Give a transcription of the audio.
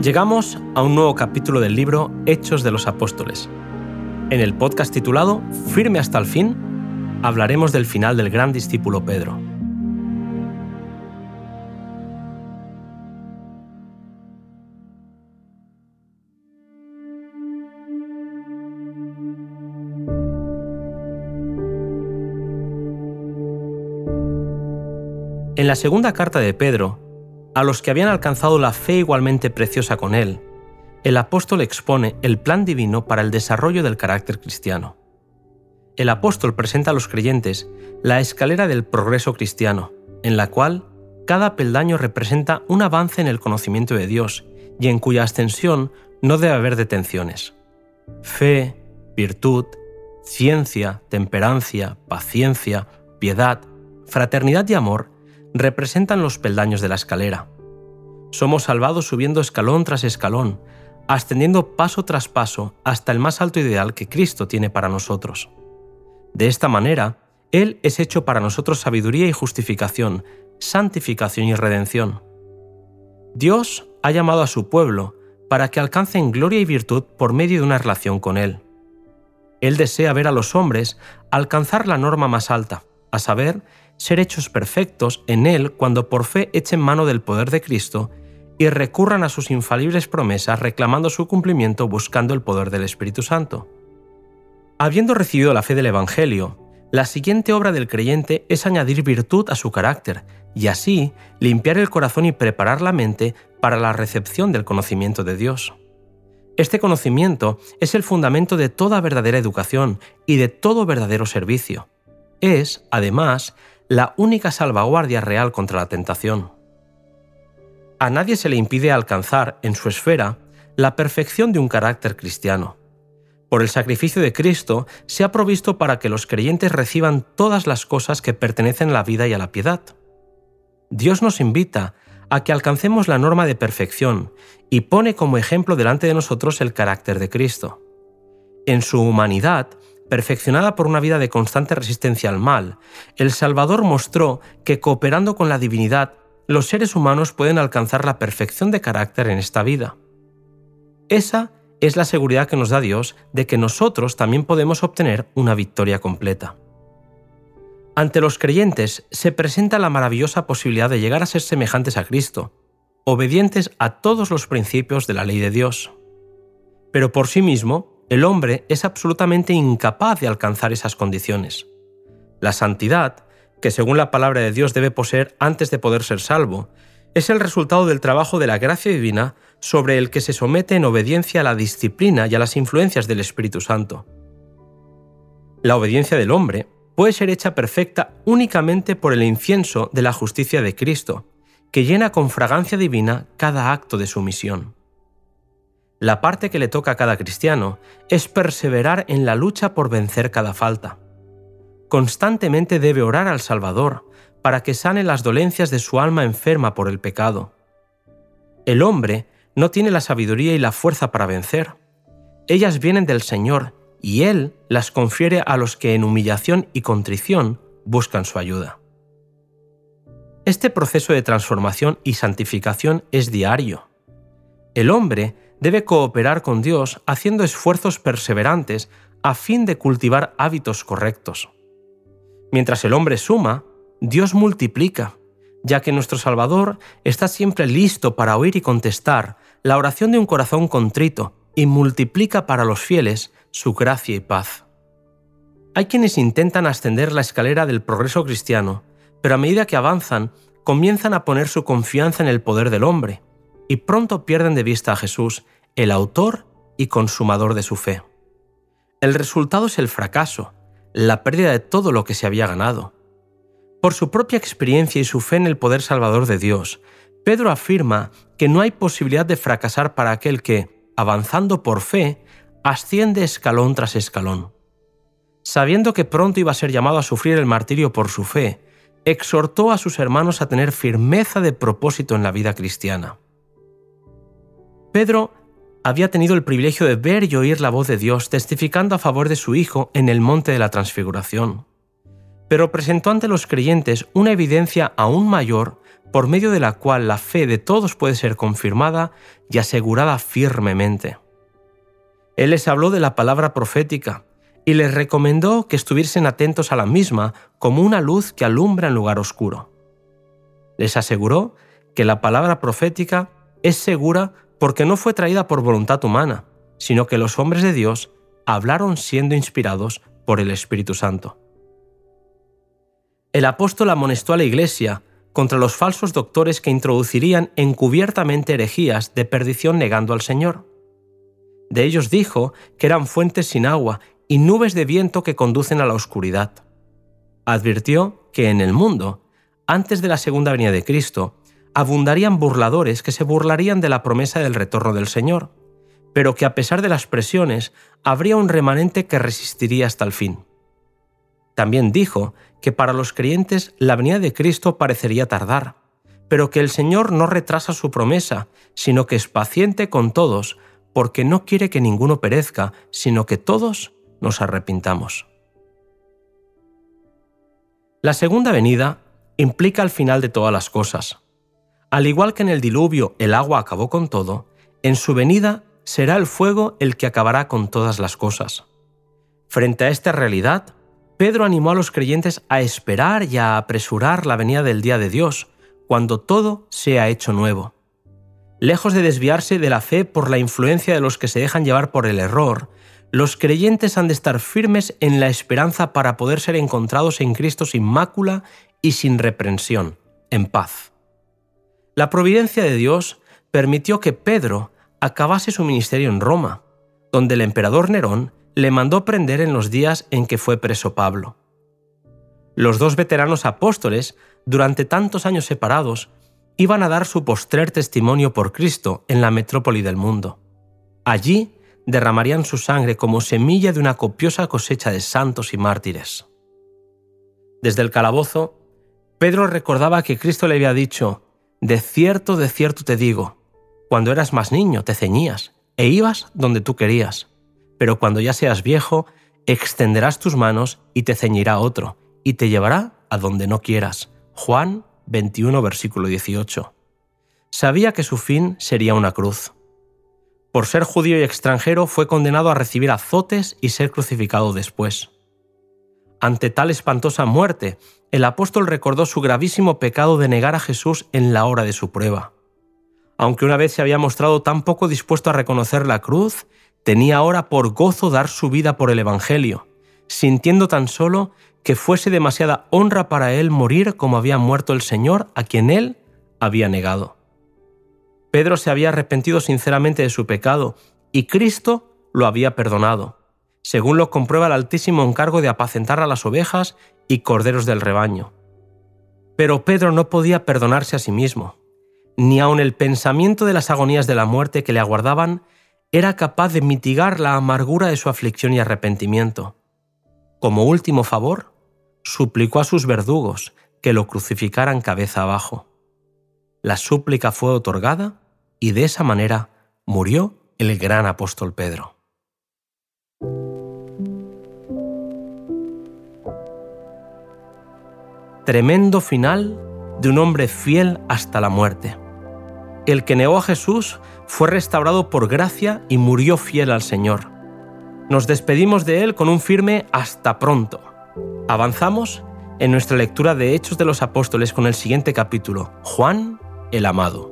Llegamos a un nuevo capítulo del libro Hechos de los Apóstoles. En el podcast titulado Firme hasta el fin, hablaremos del final del gran discípulo Pedro. En la segunda carta de Pedro, a los que habían alcanzado la fe igualmente preciosa con él, el apóstol expone el plan divino para el desarrollo del carácter cristiano. El apóstol presenta a los creyentes la escalera del progreso cristiano, en la cual cada peldaño representa un avance en el conocimiento de Dios y en cuya ascensión no debe haber detenciones. Fe, virtud, ciencia, temperancia, paciencia, piedad, fraternidad y amor representan los peldaños de la escalera. Somos salvados subiendo escalón tras escalón, ascendiendo paso tras paso hasta el más alto ideal que Cristo tiene para nosotros. De esta manera, Él es hecho para nosotros sabiduría y justificación, santificación y redención. Dios ha llamado a su pueblo para que alcancen gloria y virtud por medio de una relación con Él. Él desea ver a los hombres alcanzar la norma más alta, a saber, ser hechos perfectos en Él cuando por fe echen mano del poder de Cristo y recurran a sus infalibles promesas reclamando su cumplimiento buscando el poder del Espíritu Santo. Habiendo recibido la fe del Evangelio, la siguiente obra del creyente es añadir virtud a su carácter y así limpiar el corazón y preparar la mente para la recepción del conocimiento de Dios. Este conocimiento es el fundamento de toda verdadera educación y de todo verdadero servicio. Es, además, la única salvaguardia real contra la tentación. A nadie se le impide alcanzar, en su esfera, la perfección de un carácter cristiano. Por el sacrificio de Cristo se ha provisto para que los creyentes reciban todas las cosas que pertenecen a la vida y a la piedad. Dios nos invita a que alcancemos la norma de perfección y pone como ejemplo delante de nosotros el carácter de Cristo. En su humanidad, perfeccionada por una vida de constante resistencia al mal, el Salvador mostró que cooperando con la divinidad, los seres humanos pueden alcanzar la perfección de carácter en esta vida. Esa es la seguridad que nos da Dios de que nosotros también podemos obtener una victoria completa. Ante los creyentes se presenta la maravillosa posibilidad de llegar a ser semejantes a Cristo, obedientes a todos los principios de la ley de Dios. Pero por sí mismo, el hombre es absolutamente incapaz de alcanzar esas condiciones. La santidad, que según la palabra de Dios debe poseer antes de poder ser salvo, es el resultado del trabajo de la gracia divina sobre el que se somete en obediencia a la disciplina y a las influencias del Espíritu Santo. La obediencia del hombre puede ser hecha perfecta únicamente por el incienso de la justicia de Cristo, que llena con fragancia divina cada acto de su misión. La parte que le toca a cada cristiano es perseverar en la lucha por vencer cada falta. Constantemente debe orar al Salvador para que sane las dolencias de su alma enferma por el pecado. El hombre no tiene la sabiduría y la fuerza para vencer. Ellas vienen del Señor y Él las confiere a los que en humillación y contrición buscan su ayuda. Este proceso de transformación y santificación es diario. El hombre debe cooperar con Dios haciendo esfuerzos perseverantes a fin de cultivar hábitos correctos. Mientras el hombre suma, Dios multiplica, ya que nuestro Salvador está siempre listo para oír y contestar la oración de un corazón contrito y multiplica para los fieles su gracia y paz. Hay quienes intentan ascender la escalera del progreso cristiano, pero a medida que avanzan, comienzan a poner su confianza en el poder del hombre, y pronto pierden de vista a Jesús, el autor y consumador de su fe. El resultado es el fracaso, la pérdida de todo lo que se había ganado. Por su propia experiencia y su fe en el poder salvador de Dios, Pedro afirma que no hay posibilidad de fracasar para aquel que, avanzando por fe, asciende escalón tras escalón. Sabiendo que pronto iba a ser llamado a sufrir el martirio por su fe, exhortó a sus hermanos a tener firmeza de propósito en la vida cristiana. Pedro había tenido el privilegio de ver y oír la voz de Dios testificando a favor de su Hijo en el monte de la transfiguración. Pero presentó ante los creyentes una evidencia aún mayor por medio de la cual la fe de todos puede ser confirmada y asegurada firmemente. Él les habló de la palabra profética y les recomendó que estuviesen atentos a la misma como una luz que alumbra en lugar oscuro. Les aseguró que la palabra profética es segura porque no fue traída por voluntad humana, sino que los hombres de Dios hablaron siendo inspirados por el Espíritu Santo. El apóstol amonestó a la Iglesia contra los falsos doctores que introducirían encubiertamente herejías de perdición negando al Señor. De ellos dijo que eran fuentes sin agua y nubes de viento que conducen a la oscuridad. Advirtió que en el mundo, antes de la segunda venida de Cristo, abundarían burladores que se burlarían de la promesa del retorno del Señor, pero que a pesar de las presiones, habría un remanente que resistiría hasta el fin. También dijo que para los creyentes la venida de Cristo parecería tardar, pero que el Señor no retrasa su promesa, sino que es paciente con todos, porque no quiere que ninguno perezca, sino que todos nos arrepintamos. La segunda venida implica el final de todas las cosas. Al igual que en el diluvio el agua acabó con todo, en su venida será el fuego el que acabará con todas las cosas. Frente a esta realidad, Pedro animó a los creyentes a esperar y a apresurar la venida del día de Dios, cuando todo sea hecho nuevo. Lejos de desviarse de la fe por la influencia de los que se dejan llevar por el error, los creyentes han de estar firmes en la esperanza para poder ser encontrados en Cristo sin mácula y sin reprensión, en paz. La providencia de Dios permitió que Pedro acabase su ministerio en Roma, donde el emperador Nerón le mandó prender en los días en que fue preso Pablo. Los dos veteranos apóstoles, durante tantos años separados, iban a dar su postrer testimonio por Cristo en la metrópoli del mundo. Allí derramarían su sangre como semilla de una copiosa cosecha de santos y mártires. Desde el calabozo, Pedro recordaba que Cristo le había dicho, De cierto, de cierto te digo, cuando eras más niño te ceñías e ibas donde tú querías pero cuando ya seas viejo, extenderás tus manos y te ceñirá otro, y te llevará a donde no quieras. Juan 21, versículo 18. Sabía que su fin sería una cruz. Por ser judío y extranjero fue condenado a recibir azotes y ser crucificado después. Ante tal espantosa muerte, el apóstol recordó su gravísimo pecado de negar a Jesús en la hora de su prueba. Aunque una vez se había mostrado tan poco dispuesto a reconocer la cruz tenía ahora por gozo dar su vida por el Evangelio, sintiendo tan solo que fuese demasiada honra para él morir como había muerto el Señor a quien él había negado. Pedro se había arrepentido sinceramente de su pecado y Cristo lo había perdonado, según lo comprueba el altísimo encargo de apacentar a las ovejas y corderos del rebaño. Pero Pedro no podía perdonarse a sí mismo, ni aun el pensamiento de las agonías de la muerte que le aguardaban era capaz de mitigar la amargura de su aflicción y arrepentimiento. Como último favor, suplicó a sus verdugos que lo crucificaran cabeza abajo. La súplica fue otorgada y de esa manera murió el gran apóstol Pedro. Tremendo final de un hombre fiel hasta la muerte. El que negó a Jesús fue restaurado por gracia y murió fiel al Señor. Nos despedimos de Él con un firme hasta pronto. Avanzamos en nuestra lectura de Hechos de los Apóstoles con el siguiente capítulo, Juan el Amado.